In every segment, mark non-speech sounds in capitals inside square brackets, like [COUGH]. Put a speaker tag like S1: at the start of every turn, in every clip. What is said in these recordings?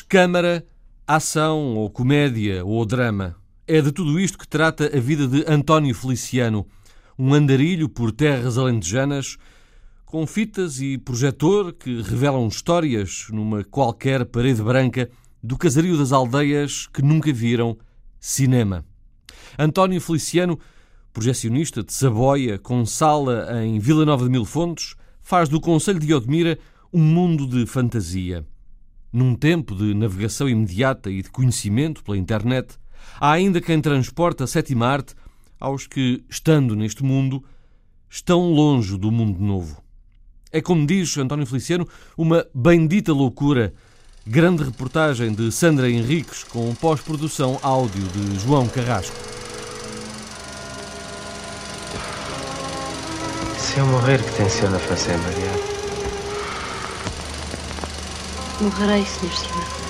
S1: Câmara, ação ou comédia ou drama. É de tudo isto que trata a vida de António Feliciano, um andarilho por terras alentejanas, com fitas e projetor que revelam histórias numa qualquer parede branca do casario das aldeias que nunca viram cinema. António Feliciano, projecionista de Saboia, com sala em Vila Nova de Mil Fontes, faz do Conselho de Odmira um mundo de fantasia. Num tempo de navegação imediata e de conhecimento pela internet, há ainda quem transporta a sétima arte aos que, estando neste mundo, estão longe do mundo novo. É como diz António Feliciano, uma bendita loucura. Grande reportagem de Sandra Henriques com pós-produção áudio de João Carrasco.
S2: Se eu morrer, que tenciona fazer, Maria?
S3: Morrerei, Sr. Simão.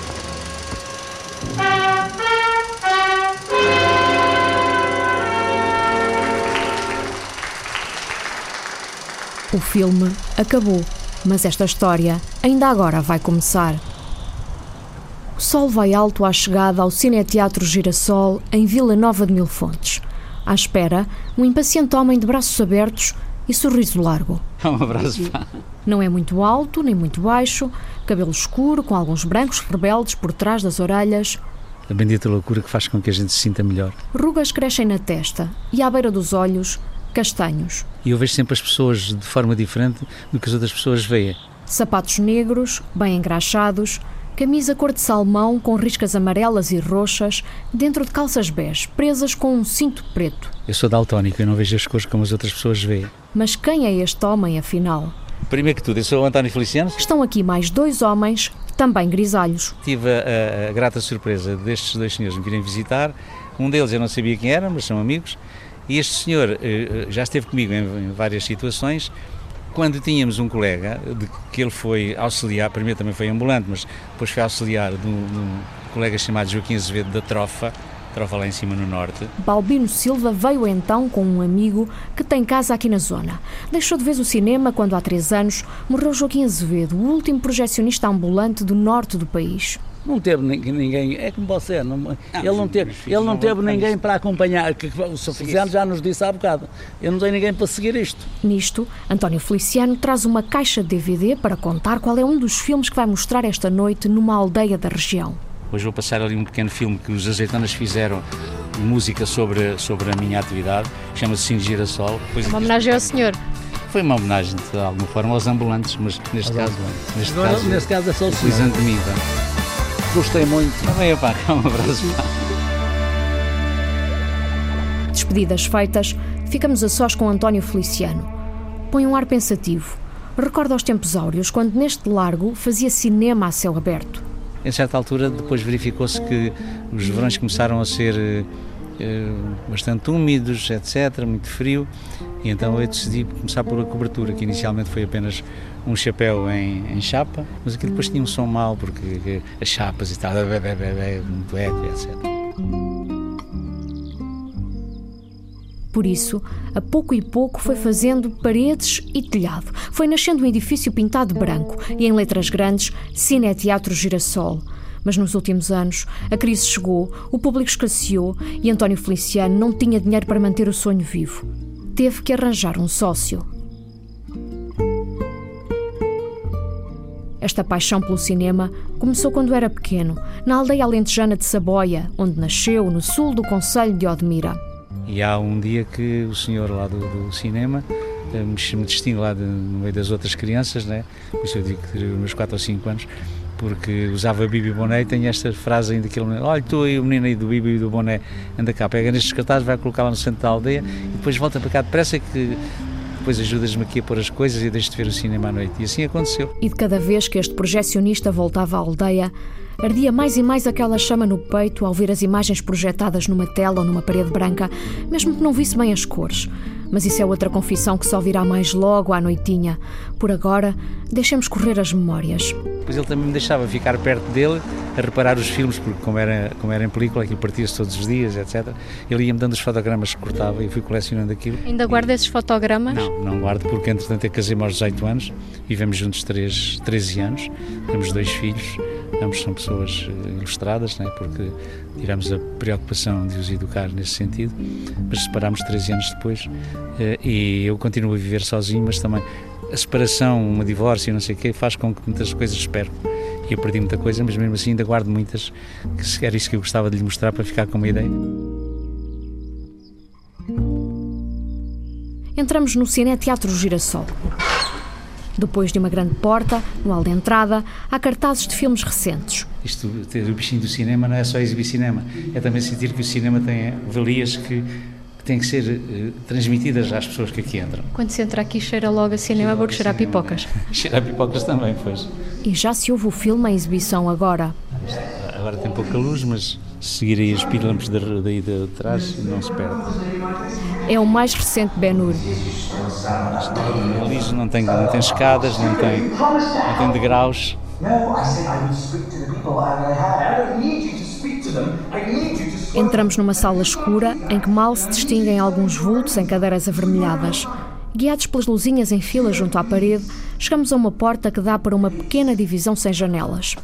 S4: O filme acabou, mas esta história ainda agora vai começar. O sol vai alto à chegada ao Cineteatro Girassol, em Vila Nova de Mil Fontes. À espera, um impaciente homem de braços abertos e sorriso largo. [LAUGHS]
S5: Um abraço, pá.
S4: Não é muito alto, nem muito baixo, cabelo escuro, com alguns brancos rebeldes por trás das orelhas.
S5: A bendita loucura que faz com que a gente se sinta melhor.
S4: Rugas crescem na testa e à beira dos olhos, castanhos.
S5: E eu vejo sempre as pessoas de forma diferente do que as outras pessoas veem.
S4: Sapatos negros, bem engraxados, camisa cor de salmão com riscas amarelas e roxas, dentro de calças bege, presas com um cinto preto.
S5: Eu sou daltónico e não vejo as cores como as outras pessoas veem.
S4: Mas quem é este homem, afinal?
S5: Primeiro que tudo, eu sou o António Feliciano.
S4: Estão aqui mais dois homens, também grisalhos.
S5: Tive a, a, a grata surpresa destes dois senhores me virem visitar. Um deles eu não sabia quem era, mas são amigos. E este senhor eh, já esteve comigo em, em várias situações. Quando tínhamos um colega, de que ele foi auxiliar, primeiro também foi ambulante, mas depois foi auxiliar de um, de um colega chamado Joaquim Azevedo da Trofa, Trofa lá em cima no norte.
S4: Balbino Silva veio então com um amigo que tem casa aqui na zona. Deixou de vez o cinema quando há três anos morreu Joaquim Azevedo, o último projecionista ambulante do norte do país.
S6: Não teve ninguém, é como você, não, ele não teve, ele não teve ninguém para acompanhar, que o Sr. Feliciano já nos disse há bocado, eu não tenho ninguém para seguir isto.
S4: Nisto, António Feliciano traz uma caixa de DVD para contar qual é um dos filmes que vai mostrar esta noite numa aldeia da região.
S5: Hoje vou passar ali um pequeno filme que os azeitonas fizeram, música sobre, sobre a minha atividade, chama-se Cine Girassol.
S3: Uma homenagem ao senhor.
S5: Foi uma homenagem, de alguma forma, aos ambulantes, mas neste caso,
S6: ambulantes.
S5: neste
S6: Agora,
S5: caso,
S6: neste caso é só o senhor.
S5: utilizando de mim.
S6: Gostei muito.
S5: Tá bem, pá, um abraço.
S4: Despedidas feitas, ficamos a sós com António Feliciano. Põe um ar pensativo. Recorda os tempos áureos, quando neste largo fazia cinema a céu aberto.
S5: Em certa altura, depois verificou-se que os verões começaram a ser eh, eh, bastante úmidos, etc., muito frio, e então eu decidi começar por a cobertura, que inicialmente foi apenas um chapéu em, em chapa, mas aquilo depois tinha um som mau, porque as chapas e tal, muito eco, etc.
S4: Por isso, a pouco e pouco foi fazendo paredes e telhado. Foi nascendo um edifício pintado de branco e em letras grandes Cine Teatro Girassol. Mas nos últimos anos, a crise chegou, o público escasseou e António Feliciano não tinha dinheiro para manter o sonho vivo. Teve que arranjar um sócio. Esta paixão pelo cinema começou quando era pequeno, na aldeia alentejana de Saboia, onde nasceu, no sul do Conselho de Odmira.
S5: E há um dia que o senhor lá do, do cinema eh, me, distingue lá de, no meio das outras crianças, né? isso eu digo que teria meus 4 ou 5 anos, porque usava Bibi Boné e tem esta frase ainda que ele olha, tu aí o menino aí do Bibi e do Boné, anda cá, pega nestes cartazes, vai colocá-la no centro da aldeia e depois volta para cá depressa que depois ajudas-me aqui a pôr as coisas e deixo de ver o cinema à noite. E assim aconteceu.
S4: E de cada vez que este projecionista voltava à aldeia, ardia mais e mais aquela chama no peito ao ver as imagens projetadas numa tela ou numa parede branca, mesmo que não visse bem as cores. Mas isso é outra confissão que só virá mais logo à noitinha. Por agora, deixemos correr as memórias.
S5: Depois ele também me deixava ficar perto dele, a reparar os filmes, porque como era, como era em película, aquilo partia-se todos os dias, etc. Ele ia-me dando os fotogramas que cortava e fui colecionando aquilo.
S3: Ainda guarda esses fotogramas?
S5: Não, não guardo, porque entretanto eu casei-me aos 18 anos, vivemos juntos 3, 13 anos, temos dois filhos, ambos são pessoas eh, ilustradas, né? porque tivemos a preocupação de os educar nesse sentido, mas separámos 13 anos depois e eu continuo a viver sozinho, mas também a separação, um divórcio, não sei o quê, faz com que muitas coisas se percam. E eu perdi muita coisa, mas mesmo assim ainda guardo muitas, que era isso que eu gostava de lhe mostrar para ficar com uma ideia.
S4: Entramos no Cine Teatro Girassol. Depois de uma grande porta, no hall de entrada, há cartazes de filmes recentes.
S5: Isto, ter o bichinho do cinema não é só exibir cinema, é também sentir que o cinema tem valias que, que têm que ser uh, transmitidas às pessoas que aqui entram.
S3: Quando se entra aqui, cheira logo a cinema, porque cheira a pipocas. [LAUGHS]
S5: cheira a pipocas também, pois.
S4: E já se ouve o filme em exibição agora.
S5: Agora tem pouca luz, mas se seguir aí as pílulas daí de trás, não se perde.
S4: É o mais recente Ben-Hur.
S5: Ali não tem, não tem escadas, não tem, não tem degraus.
S4: Entramos numa sala escura em que mal se distinguem alguns vultos em cadeiras avermelhadas. Guiados pelas luzinhas em fila junto à parede, chegamos a uma porta que dá para uma pequena divisão sem janelas.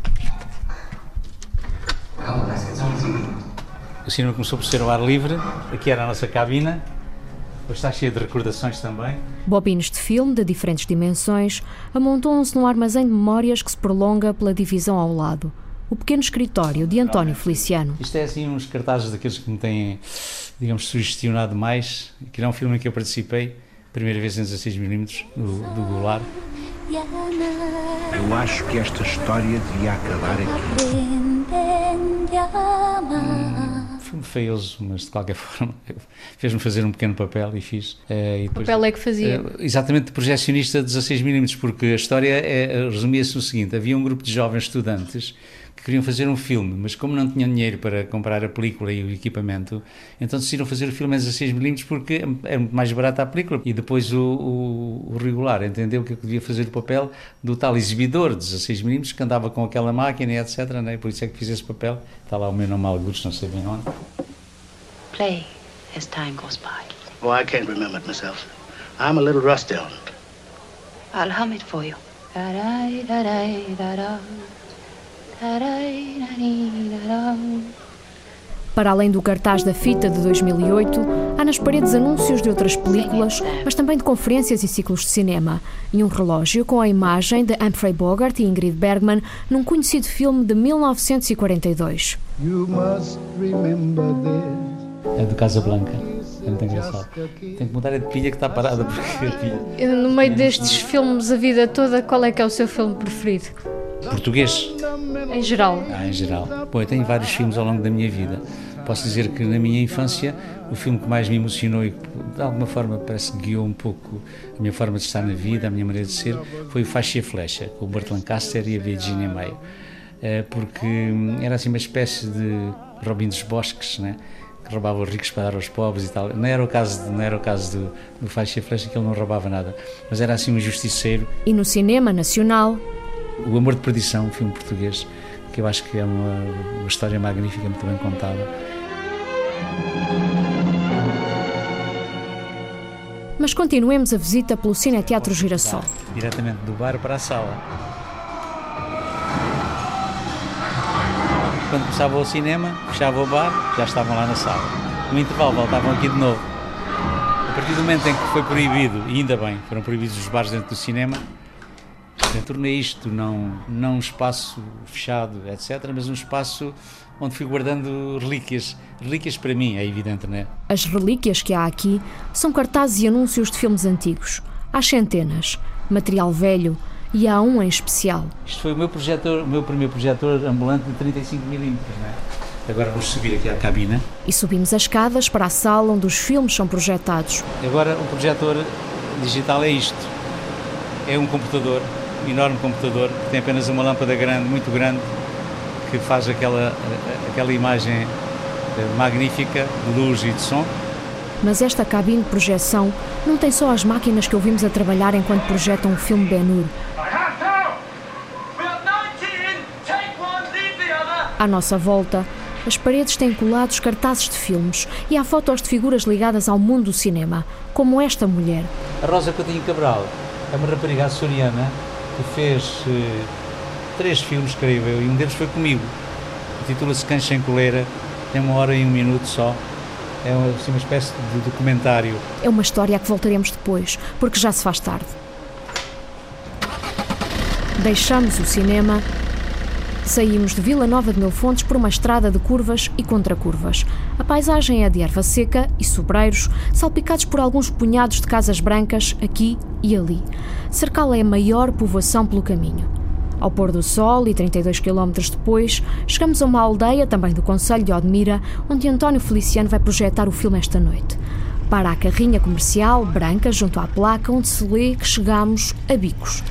S5: O cinema começou por ser ao ar livre, aqui era a nossa cabina, Hoje está cheio de recordações também.
S4: Bobinos de filme de diferentes dimensões amontoam-se num armazém de memórias que se prolonga pela divisão ao lado. O pequeno escritório de António Feliciano.
S5: Isto é assim uns cartazes daqueles que me têm, digamos, sugestionado mais. Que é um filme em que eu participei, primeira vez em 16mm, do, do Goulart.
S7: Eu acho que esta história devia acabar aqui.
S5: Hum, filme feioso, mas de qualquer [LAUGHS] forma fez-me fazer um pequeno papel e fiz.
S3: Uh, e depois, o papel é que fazia? Uh,
S5: exatamente de projecionista de 16mm, porque a história é, resumia-se no seguinte: havia um grupo de jovens estudantes que queriam fazer um filme, mas como não tinham dinheiro para comprar a película e o equipamento, então decidiram fazer o filme em 16mm porque era muito mais barata a película. E depois o, o, o regular entendeu que eu devia fazer o papel do tal exibidor de 16mm que andava com aquela máquina e etc. Né? Por isso é que fiz esse papel. Está lá o meu nome alguns, não sei bem onde. Play as time goes by.
S7: Oh, I can't remember it myself. I'm a little rusty on it.
S4: I'll hum it for you. Da -da -da para além do cartaz da fita de 2008, há nas paredes anúncios de outras películas, mas também de conferências e ciclos de cinema, e um relógio com a imagem de Humphrey Bogart e Ingrid Bergman num conhecido filme de 1942.
S5: É do Casablanca. É muito engraçado. Tem que mudar a de pilha que está parada porque a pilha.
S3: No meio destes filmes a vida toda, qual é que é o seu filme preferido?
S5: Português?
S3: Em geral.
S5: Ah, em geral. Bom, eu tenho vários filmes ao longo da minha vida. Posso dizer que na minha infância o filme que mais me emocionou e que de alguma forma parece que guiou um pouco a minha forma de estar na vida, a minha maneira de ser, foi o Faixa e a Flecha, com o Burt Lancaster e a Virginia May. Eh, porque era assim uma espécie de Robin dos Bosques, né? que roubava os ricos para dar aos pobres e tal. Não era o caso, não era o caso do, do Faixa e a Flecha, que ele não roubava nada, mas era assim um justiceiro.
S4: E no cinema nacional
S5: o Amor de Perdição, um filme português, que eu acho que é uma, uma história magnífica, muito bem contada.
S4: Mas continuemos a visita pelo Cine Teatro Girassol.
S5: Diretamente do bar para a sala. Quando começava o cinema, fechava o bar, já estavam lá na sala. No intervalo voltavam aqui de novo. A partir do momento em que foi proibido, e ainda bem, foram proibidos os bares dentro do cinema, tornei isto não, não um espaço fechado, etc., mas um espaço onde fui guardando relíquias. Relíquias para mim, é evidente, não é?
S4: As relíquias que há aqui são cartazes e anúncios de filmes antigos. Há centenas, material velho e há um em especial.
S5: Isto foi o meu projetor, o meu primeiro projetor ambulante de 35 mm, não é? Agora vamos subir aqui à cabina.
S4: E subimos as escadas para a sala onde os filmes são projetados.
S5: Agora o projetor digital é isto. É um computador enorme computador que tem apenas uma lâmpada grande, muito grande, que faz aquela, aquela imagem eh, magnífica de luz e de som.
S4: Mas esta cabine de projeção não tem só as máquinas que ouvimos a trabalhar enquanto projetam o filme Ben-Hur. À nossa volta, as paredes têm colados cartazes de filmes e há fotos de figuras ligadas ao mundo do cinema, como esta mulher.
S5: A Rosa Coutinho Cabral é uma rapariga açoriana que fez três filmes, creio eu, e um deles foi comigo. Titula-se Cães Sem Coleira, tem uma hora e um minuto só. É uma, assim, uma espécie de documentário.
S4: É uma história a que voltaremos depois, porque já se faz tarde. Deixamos o cinema Saímos de Vila Nova de Mil Fontes por uma estrada de curvas e contracurvas. A paisagem é de erva seca e sobreiros, salpicados por alguns punhados de casas brancas aqui e ali. Cercal é a maior povoação pelo caminho. Ao pôr do sol e 32 km depois, chegamos a uma aldeia, também do Conselho de Odmira, onde António Feliciano vai projetar o filme esta noite. Para a carrinha comercial, branca, junto à placa, onde se lê que chegamos a Bicos.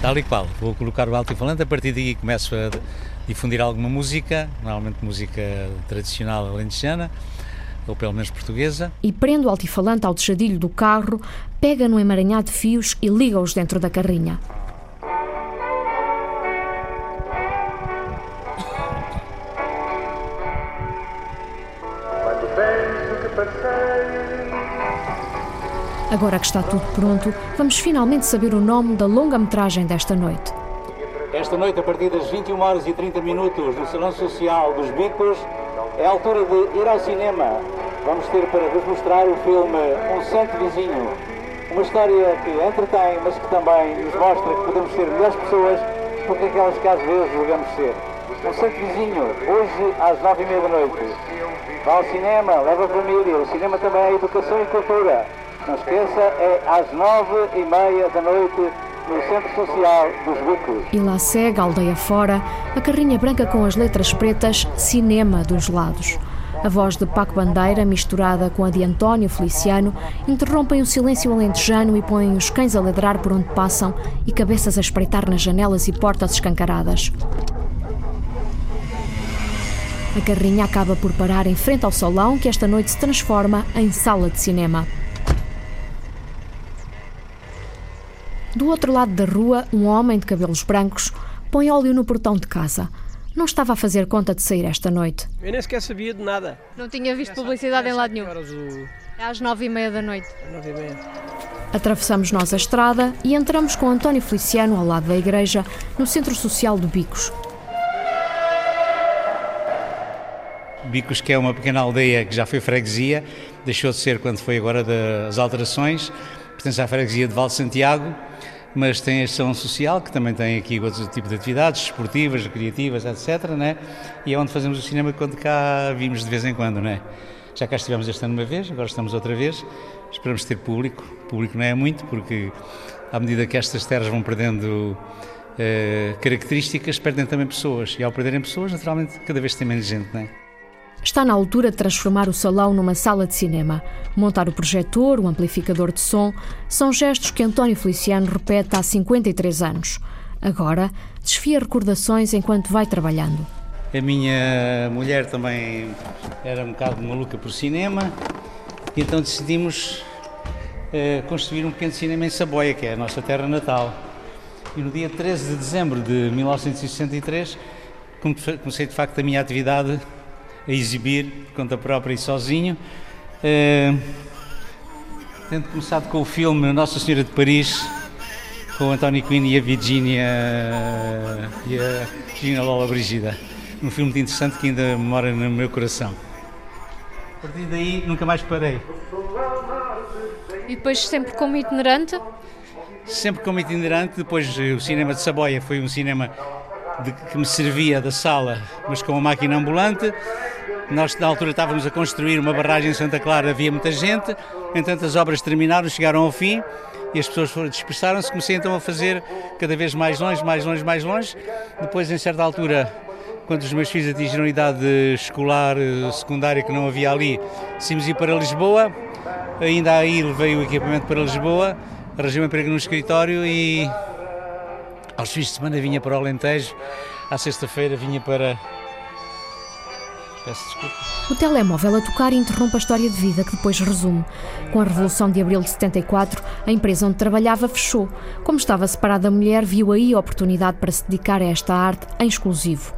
S5: Tal e qual. Vou colocar o alto-falante, a partir daí começo a difundir alguma música, normalmente música tradicional alentejana, ou pelo menos portuguesa.
S4: E prendo o altifalante ao tejadilho do carro, pega no emaranhado de fios e liga-os dentro da carrinha. Agora que está tudo pronto, vamos finalmente saber o nome da longa-metragem desta noite.
S5: Esta noite, a partir das 21 horas e 30 minutos, no Salão Social dos Bicos, é a altura de ir ao cinema. Vamos ter para vos mostrar o filme Um Santo Vizinho. Uma história que entretém, mas que também nos mostra que podemos ser melhores pessoas do que aquelas que às vezes julgamos ser. Um Santo Vizinho, hoje às nove e meia da noite. Vá ao cinema, leva a família. O cinema também é educação e cultura. Não esqueça, é às nove e meia da noite no Centro Social dos Bicos.
S4: E lá segue, aldeia fora, a carrinha branca com as letras pretas Cinema dos lados. A voz de Paco Bandeira, misturada com a de António Feliciano, interrompem o silêncio alentejano e põem os cães a ladrar por onde passam e cabeças a espreitar nas janelas e portas escancaradas. A carrinha acaba por parar em frente ao salão que esta noite se transforma em sala de cinema. Do outro lado da rua, um homem de cabelos brancos põe óleo no portão de casa. Não estava a fazer conta de sair esta noite.
S8: Eu nem sequer sabia de nada.
S3: Não tinha visto publicidade em lado nenhum. É às nove e meia da noite.
S8: Nove e meia.
S4: Atravessamos nós a estrada e entramos com António Feliciano ao lado da igreja, no Centro Social do Bicos.
S5: Bicos, que é uma pequena aldeia que já foi freguesia, deixou de ser quando foi agora das alterações, pertence à freguesia de Val Santiago mas tem a ação social, que também tem aqui outro tipo de atividades, esportivas, recreativas, etc. Né? E é onde fazemos o cinema quando cá vimos de vez em quando. Né? Já cá estivemos este ano uma vez, agora estamos outra vez. Esperamos ter público. Público não é muito, porque à medida que estas terras vão perdendo eh, características, perdem também pessoas. E ao perderem pessoas, naturalmente, cada vez tem menos gente. Né?
S4: Está na altura de transformar o salão numa sala de cinema. Montar o projetor, o amplificador de som, são gestos que António Feliciano repete há 53 anos. Agora, desfia recordações enquanto vai trabalhando.
S5: A minha mulher também era um bocado maluca por cinema, e então decidimos uh, construir um pequeno cinema em Saboia, que é a nossa terra natal. E no dia 13 de dezembro de 1963 comecei de facto a minha atividade a exibir conta própria e sozinho. Uh, tendo começado com o filme Nossa Senhora de Paris, com o António Quinn e a Virginia e a Virginia Lola Brigida. Um filme muito interessante que ainda mora no meu coração. A partir daí nunca mais parei.
S3: E depois sempre como itinerante?
S5: Sempre como itinerante, depois o cinema de Saboia foi um cinema de, que me servia da sala, mas com uma máquina ambulante. Nós, na altura, estávamos a construir uma barragem em Santa Clara, havia muita gente, entanto, as obras terminaram, chegaram ao fim e as pessoas dispersaram-se. Comecei então a fazer cada vez mais longe, mais longe, mais longe. Depois, em certa altura, quando os meus filhos atingiram a idade escolar, eh, secundária, que não havia ali, decidimos ir para Lisboa. Ainda aí levei o equipamento para Lisboa, arranjei um emprego no escritório e aos fins de semana vinha para o Alentejo, à sexta-feira vinha para Peço desculpa.
S4: O telemóvel a tocar interrompe a história de vida que depois resume. Com a Revolução de Abril de 74, a empresa onde trabalhava fechou. Como estava separada da mulher, viu aí a oportunidade para se dedicar a esta arte em exclusivo.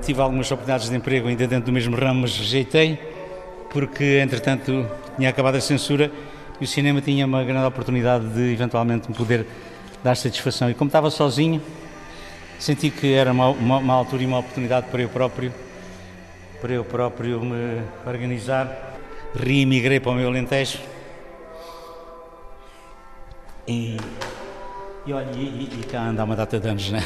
S5: Tive algumas oportunidades de emprego ainda dentro do mesmo ramo, mas rejeitei, porque entretanto tinha acabado a censura e o cinema tinha uma grande oportunidade de eventualmente me poder dar satisfação. E como estava sozinho, senti que era uma, uma, uma altura e uma oportunidade para eu próprio, para eu próprio me organizar. Reemigrei para o meu Alentejo e, e olha, e, e cá anda uma data de anos, né?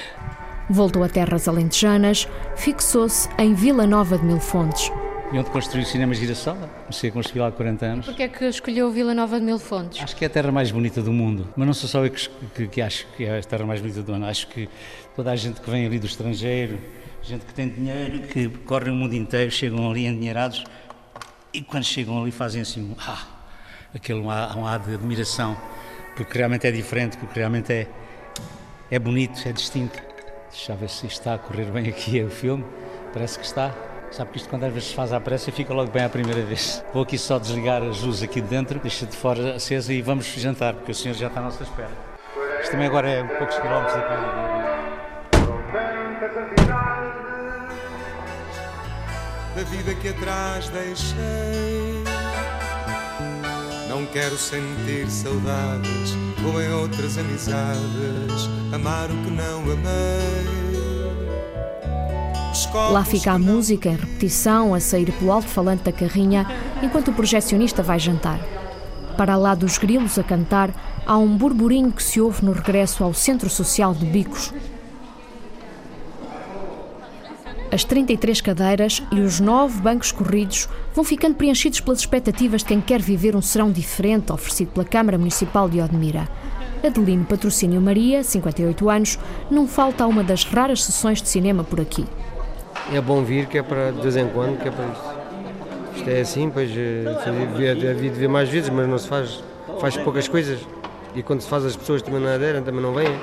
S5: [LAUGHS]
S4: Voltou a terras alentejanas, fixou-se em Vila Nova de Mil Fontes.
S5: E onde construiu o cinema Girasola. Comecei a construir lá há 40 anos.
S3: Porquê é que escolheu Vila Nova de Mil Fontes?
S5: Acho que é a terra mais bonita do mundo. Mas não sou só eu que, que, que acho que é a terra mais bonita do mundo. Acho que toda a gente que vem ali do estrangeiro, gente que tem dinheiro, que corre o mundo inteiro, chegam ali endinheirados e quando chegam ali fazem assim um ah, aquele um ar, um ar de admiração, porque realmente é diferente, porque realmente é, é bonito, é distinto. Deixa eu ver se está a correr bem aqui o filme. Parece que está. Sabe que isto quando às vezes se faz à pressa fica logo bem à primeira vez. Vou aqui só desligar as luzes aqui de dentro, deixa de fora acesa e vamos jantar, porque o senhor já está à nossa espera. Isto também agora é poucos quilómetros daqui.
S8: Da vida que atrás deixei Não quero sentir saudades Como em outras amizades Amar o que não amei
S4: Lá fica a música em repetição, a sair pelo alto-falante da carrinha, enquanto o projecionista vai jantar. Para lá dos grilos a cantar, há um burburinho que se ouve no regresso ao Centro Social de Bicos. As 33 cadeiras e os nove bancos corridos vão ficando preenchidos pelas expectativas de quem quer viver um serão diferente oferecido pela Câmara Municipal de Odmira. Adelino Patrocínio Maria, 58 anos, não falta a uma das raras sessões de cinema por aqui.
S9: É bom vir, que é para de vez em quando, que é para isto. Isto é assim, pois havia de ver mais vezes, mas não se faz, faz poucas coisas. E quando se faz as pessoas também não aderem, também não vêm.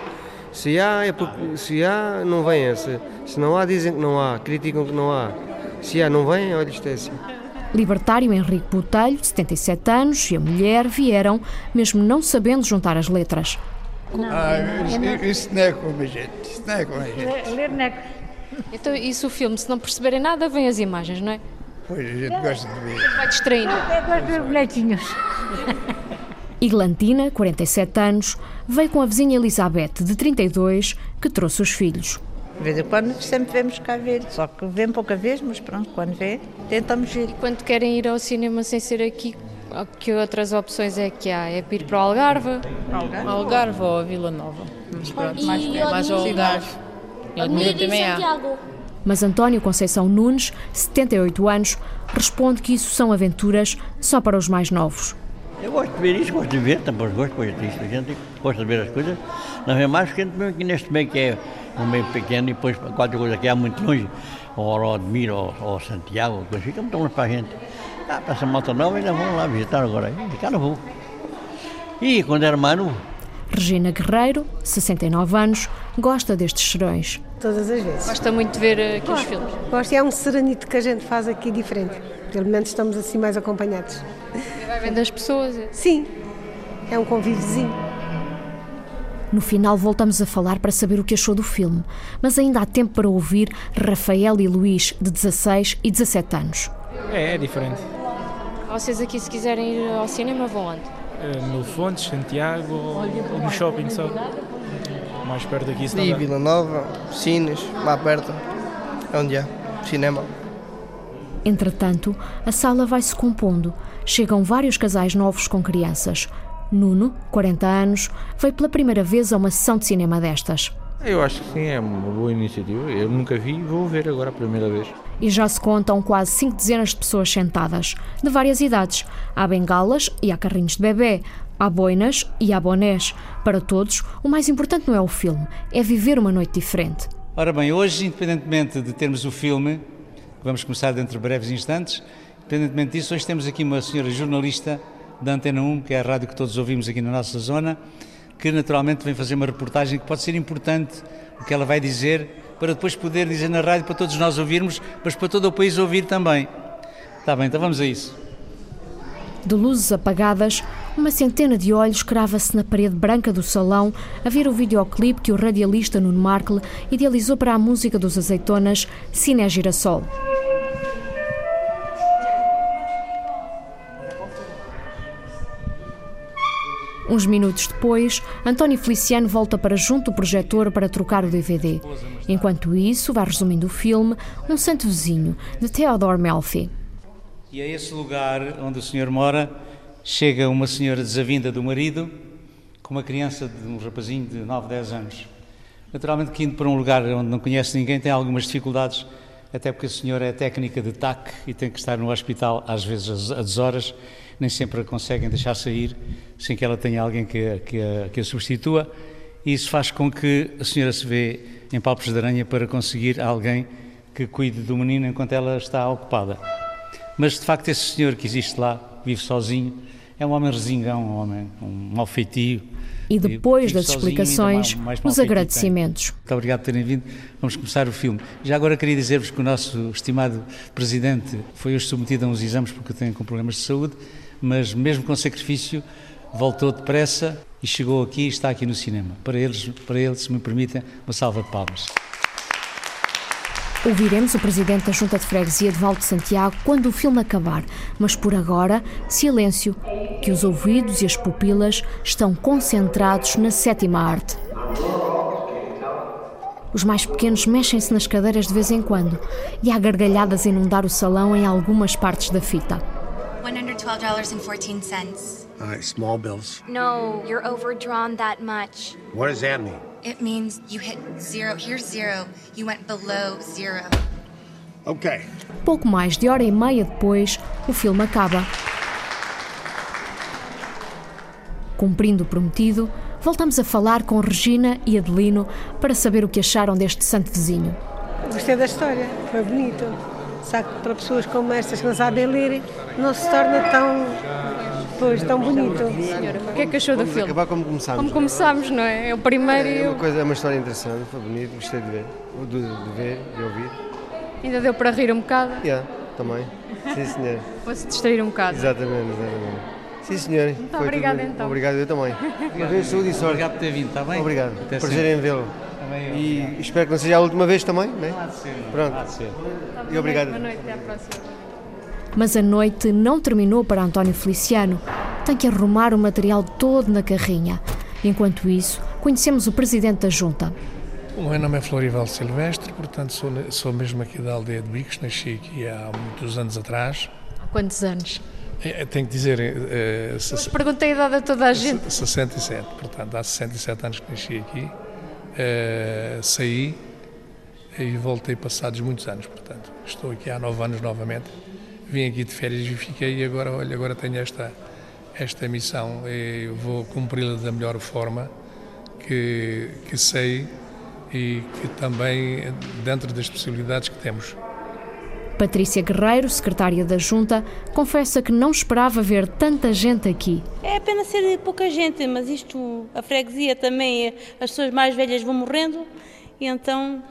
S9: Se há, é porque, se há, não vêm. Se, se não há, dizem que não há, criticam que não há. Se há, não vêm, olha, isto é assim.
S4: Libertário Henrique Botelho, 77 anos, e a mulher vieram, mesmo não sabendo juntar as letras.
S10: Ah, isso, isso não é como a gente. Isso não é como a gente.
S3: Ler neco. Então, e se o filme, se não perceberem nada, vêm as imagens, não é?
S10: Pois, a gente gosta de ver.
S3: Vai distraindo.
S11: Eu gosto de ver bonequinhos.
S4: Iglantina, 47 anos, veio com a vizinha Elizabeth, de 32, que trouxe os filhos.
S11: De vez em quando sempre vemos cá ver, só que vem pouca vez, mas pronto, quando vê, tentamos ir.
S3: E quando querem ir ao cinema sem ser aqui, que outras opções é que há? É para ir para o Algarve?
S11: Algarve,
S12: Algarve ou a Vila Nova. Mas pronto,
S3: E
S12: mais, mais ao Algarve. E Odmira também há.
S4: Mas António Conceição Nunes, 78 anos, responde que isso são aventuras só para os mais novos.
S13: Eu gosto de ver isso, gosto de ver, também gosto de ver isso. A gente gosta de ver as coisas. Não é mais que aqui neste meio que é um meio pequeno e depois qualquer coisa que é muito longe, ou Admira ou, ou Santiago, coisa, fica muito longe para a gente. Ah, para essa moto nova ainda vamos lá visitar agora. E cá não vou. E quando era mais novo,
S4: Regina Guerreiro, 69 anos, gosta destes serões.
S14: Todas as vezes.
S3: Gosta muito de ver aqui os filmes?
S14: Gosto, é um serenito que a gente faz aqui diferente. Pelo menos estamos assim mais acompanhados.
S3: Vai vendo as pessoas?
S14: Sim, é um convíviozinho.
S4: No final voltamos a falar para saber o que achou do filme, mas ainda há tempo para ouvir Rafael e Luís, de 16 e 17 anos.
S15: É, é diferente.
S3: Vocês aqui, se quiserem ir ao cinema, vão onde?
S15: Uh, Mil Fontes, Santiago ou no shopping só. Mais perto daqui
S16: E. Vila Nova, Sines, lá perto, é onde há cinema.
S4: Entretanto, a sala vai se compondo. Chegam vários casais novos com crianças. Nuno, 40 anos, veio pela primeira vez a uma sessão de cinema destas.
S17: Eu acho que sim, é uma boa iniciativa. Eu nunca vi e vou ver agora a primeira vez.
S4: E já se contam quase cinco dezenas de pessoas sentadas, de várias idades. Há bengalas e há carrinhos de bebê, há boinas e há bonés. Para todos, o mais importante não é o filme, é viver uma noite diferente.
S5: Ora bem, hoje, independentemente de termos o filme, que vamos começar dentro de breves instantes, independentemente disso, hoje temos aqui uma senhora jornalista da Antena 1, que é a rádio que todos ouvimos aqui na nossa zona, que naturalmente vem fazer uma reportagem que pode ser importante, o que ela vai dizer, para depois poder dizer na rádio para todos nós ouvirmos, mas para todo o país ouvir também. Está bem, então vamos a isso.
S4: De luzes apagadas, uma centena de olhos crava-se na parede branca do salão a ver o videoclipe que o radialista Nuno Markle idealizou para a música dos azeitonas Cine Girassol. Uns minutos depois, António Feliciano volta para junto do projetor para trocar o DVD. Enquanto isso, vai resumindo o filme Um Santo Vizinho, de Theodore Melfi.
S5: E a esse lugar onde o senhor mora, chega uma senhora desavinda do marido, com uma criança de um rapazinho de 9, 10 anos. Naturalmente que indo para um lugar onde não conhece ninguém tem algumas dificuldades, até porque a senhora é técnica de TAC e tem que estar no hospital às vezes às horas, nem sempre a conseguem deixar sair sem que ela tenha alguém que, que, a, que a substitua. E isso faz com que a senhora se vê em palpos de aranha para conseguir alguém que cuide do menino enquanto ela está ocupada. Mas de facto esse senhor que existe lá, vive sozinho, é um homem resingão, um homem, um mau feitio.
S4: E depois das explicações, os agradecimentos.
S5: Muito obrigado por terem vindo. Vamos começar o filme. Já agora queria dizer-vos que o nosso estimado Presidente foi hoje submetido a uns exames porque tem com problemas de saúde, mas mesmo com sacrifício voltou depressa e chegou aqui e está aqui no cinema. Para eles, para eles, se me permitem, uma salva de palmas.
S4: Ouviremos o presidente da Junta de Freguesia de Valde Santiago quando o filme acabar, mas por agora, silêncio, que os ouvidos e as pupilas estão concentrados na sétima arte. Os mais pequenos mexem-se nas cadeiras de vez em quando e há gargalhadas a inundar o salão em algumas partes da fita.
S18: $112.14.
S7: All right, small bills.
S18: No, you're overdrawn that much.
S7: What does that mean?
S18: It means you hit zero. Here's zero. You went below zero.
S7: Okay.
S4: Pouco mais de hora e meia depois, o filme acaba. Cumprindo o prometido, voltamos a falar com Regina e Adelino para saber o que acharam deste santo vizinho.
S14: Gostei da história, foi bonito. Só que para pessoas como estas que não sabem ler, não se torna tão Pois, tão bonito.
S3: Senhora, o que é que achou
S9: Vamos
S3: do filme?
S9: acabar como começámos.
S3: Como começámos, não é? É o primeiro
S9: É uma, coisa, é uma história interessante, foi bonito, gostei de ver, de, de ver, de ouvir.
S3: ainda deu para rir um bocado.
S9: Yeah, também. Sim, senhor.
S3: Vou-se distrair um bocado.
S9: Exatamente, exatamente. Sim, senhor.
S3: Muito obrigada, então.
S9: Obrigado, eu também. Vez, saúde e sorte.
S5: Obrigado por ter vindo, está bem?
S9: Obrigado.
S5: Até
S9: Prazer
S5: sempre.
S9: em vê-lo.
S5: Também eu,
S9: E
S5: obrigado.
S9: espero que não seja a última vez também, né?
S5: Há de ser.
S9: Pronto.
S5: Há de ser.
S9: E obrigado.
S3: Boa noite, até à próxima.
S4: Mas a noite não terminou para António Feliciano. Tem que arrumar o material todo na carrinha. Enquanto isso, conhecemos o presidente da junta.
S19: O meu nome é Florival Silvestre, portanto sou, sou mesmo aqui da aldeia de Bicos, nasci aqui há muitos anos atrás.
S3: Há quantos anos?
S19: É, tenho que dizer, é,
S3: Mas perguntei a idade a toda a gente.
S19: 67, portanto há 67 anos que nasci aqui. É, saí e voltei passados muitos anos, portanto estou aqui há nove anos novamente. Vim aqui de férias e fiquei e agora, olha, agora tenho esta, esta missão e vou cumpri-la da melhor forma que, que sei e que também dentro das possibilidades que temos.
S4: Patrícia Guerreiro, secretária da junta, confessa que não esperava ver tanta gente aqui.
S12: É apenas ser pouca gente, mas isto, a freguesia também, as pessoas mais velhas vão morrendo, e então.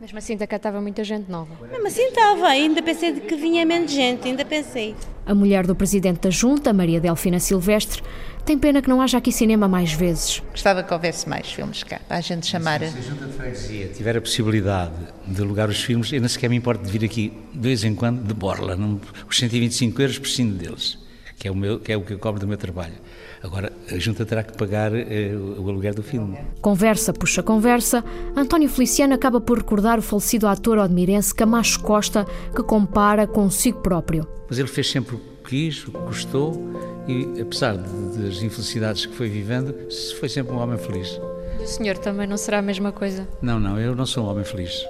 S3: Mesmo assim, ainda cá estava muita gente nova.
S12: Mesmo assim estava, ainda pensei que vinha menos gente, ainda pensei.
S4: A mulher do presidente da junta, Maria Delfina Silvestre, tem pena que não haja aqui cinema mais vezes.
S11: Gostava que houvesse mais filmes cá, para a gente chamar.
S5: Se a Junta de Freguesia tiver a possibilidade de alugar os filmes, eu nem sequer me importo de vir aqui de vez em quando de borla. Não, os 125 euros prescindo deles, que é, o meu, que é o que eu cobro do meu trabalho. Agora, a Junta terá que pagar eh, o o aluguer do filme.
S4: Conversa puxa conversa, António Feliciano acaba por recordar o falecido ator odmirense Camacho Costa, que compara consigo próprio.
S5: Mas ele fez sempre o que quis, o que gostou, e apesar das infelicidades que foi vivendo, foi sempre um homem feliz.
S3: E o senhor também não será a mesma coisa,
S5: Não, não, eu não sou um homem feliz.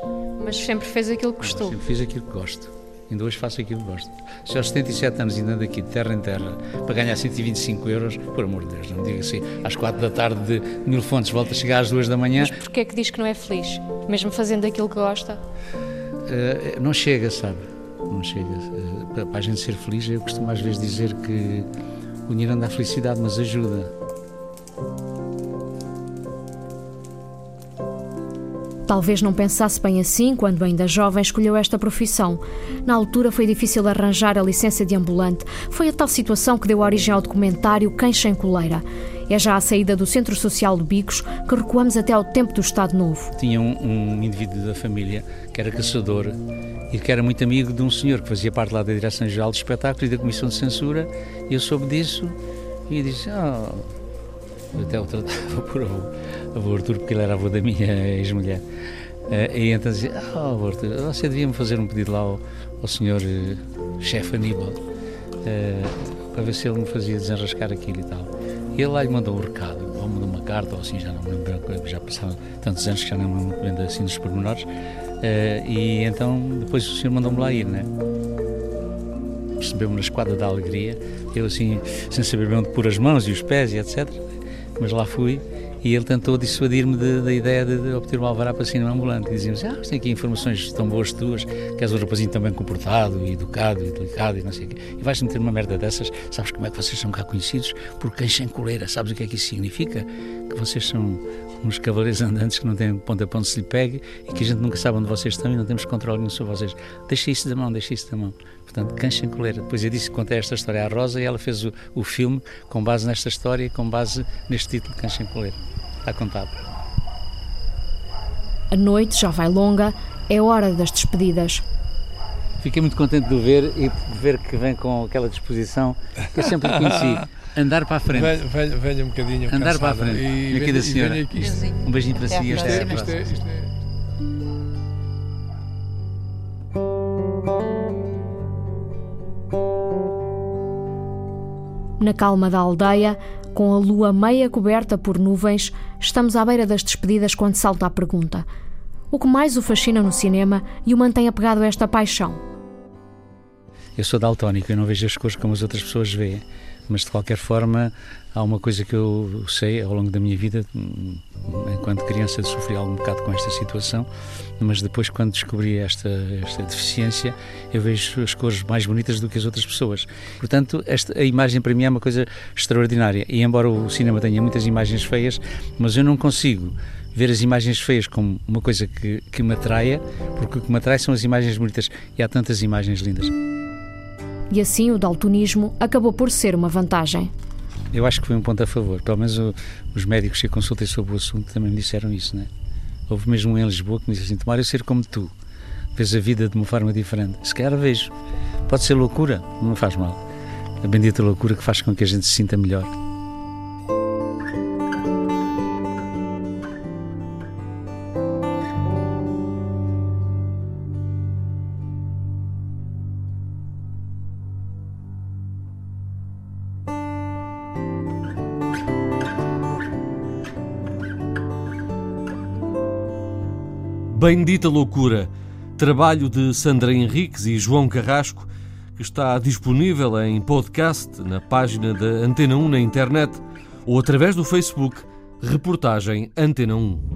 S3: mas sempre fez aquilo que gostou.
S5: Sempre fiz aquilo que gosto. Ainda hoje faço aquilo que gosto. Se aos 77 anos ainda ando aqui de terra em terra para ganhar 125 euros, por amor de Deus, não diga assim, às 4 da tarde de Mil Fontes volta a chegar às 2 da manhã,
S3: Mas porquê é que diz que não é feliz? Mesmo fazendo aquilo que gosta?
S5: eh, não chega, sabe? Não chega. Para- para a gente ser feliz, eu costumo às vezes dizer que o dinheiro felicidade, mas ajuda.
S4: Talvez não pensasse bem assim quando, ainda jovem, escolheu esta profissão. Na altura foi difícil arranjar a licença de ambulante. Foi a tal situação que deu origem ao documentário Quem Sem Coleira. É já à saída do Centro Social de Bicos que recuamos até ao tempo do Estado Novo.
S5: Tinha um, um indivíduo da família que era caçador e que era muito amigo de um senhor que fazia parte lá da Direção-Geral de Espetáculos e da Comissão de Censura. E eu soube disso e disse: Ah, até o tratava [LAUGHS] por avô, avô Arturo, porque ele era avô da minha [LAUGHS] ex-mulher. Uh, e então dizia, ah, oh, Arturo, você devia-me fazer um pedido lá ao, ao senhor uh, chefe Aníbal, uh, para ver se ele me fazia desenrascar aquilo e tal. Ele lá lhe mandou um recado, ou mandou uma carta, ou assim, já não me lembro, já passaram tantos anos que já não me lembro assim dos pormenores. e então depois o senhor mandou-me lá ir, né? Percebeu-me na esquadra da alegria, eu assim, sem saber bem onde pôr as mãos e os pés e etc. Mas lá fui e ele tentou dissuadir-me da ideia de, de, obter uma alvará para cinema ambulante. Dizíamos, ah, mas tem aqui informações tão boas tuas, que és um rapazinho tão bem comportado e educado e delicado e não sei o quê. E vais meter uma merda dessas, sabes como é que vocês são cá conhecidos? Por quem sem coleira, sabes o que é que isso significa? Que vocês são uns cavaleiros andantes que não têm ponta a ponto se lhe pegue e que a gente nunca sabe onde vocês estão e não temos controle nenhum sobre vocês. Deixa isso da mão, deixa isso da mão. Portanto, canchem coleira. Depois eu disse, contei esta história à Rosa e ela fez o, o filme com base nesta história e com base neste título, Canchem coleira. Está contado.
S4: A noite já vai longa, é hora das despedidas.
S5: Fiquei muito contente de o ver e de ver que vem com aquela disposição que eu sempre conheci. [LAUGHS] Andar para a frente.
S19: Venha, venha um bocadinho.
S5: Andar
S19: cansada.
S5: para a frente. E, aqui da senhora. Aqui. Um beijinho para si. Isto é, isto é, isto é.
S4: Na calma da aldeia, com a lua meia coberta por nuvens, estamos à beira das despedidas quando salta a pergunta: o que mais o fascina no cinema e o mantém apegado a esta paixão?
S5: Eu sou daltónico, eu não vejo as cores como as outras pessoas veem, mas de qualquer forma há uma coisa que eu sei ao longo da minha vida, enquanto criança sofri algum bocado com esta situação, mas depois quando descobri esta, esta deficiência, eu vejo as cores mais bonitas do que as outras pessoas. Portanto, esta, a imagem para mim é uma coisa extraordinária. E embora o cinema tenha muitas imagens feias, mas eu não consigo ver as imagens feias como uma coisa que, que me atraia, porque o que me atrai são as imagens bonitas e há tantas imagens lindas.
S4: E assim o daltonismo acabou por ser uma vantagem.
S5: Eu acho que foi um ponto a favor. Pelo menos o, os médicos que consultei sobre o assunto também me disseram isso, né? Houve mesmo um em Lisboa que me disse assim: Tomara eu ser como tu, vês a vida de uma forma diferente. Se calhar vejo. Pode ser loucura, não faz mal. A bendita loucura que faz com que a gente se sinta melhor.
S1: Bendita Loucura, trabalho de Sandra Henriques e João Carrasco, que está disponível em podcast na página da Antena 1 na internet ou através do Facebook, reportagem Antena 1.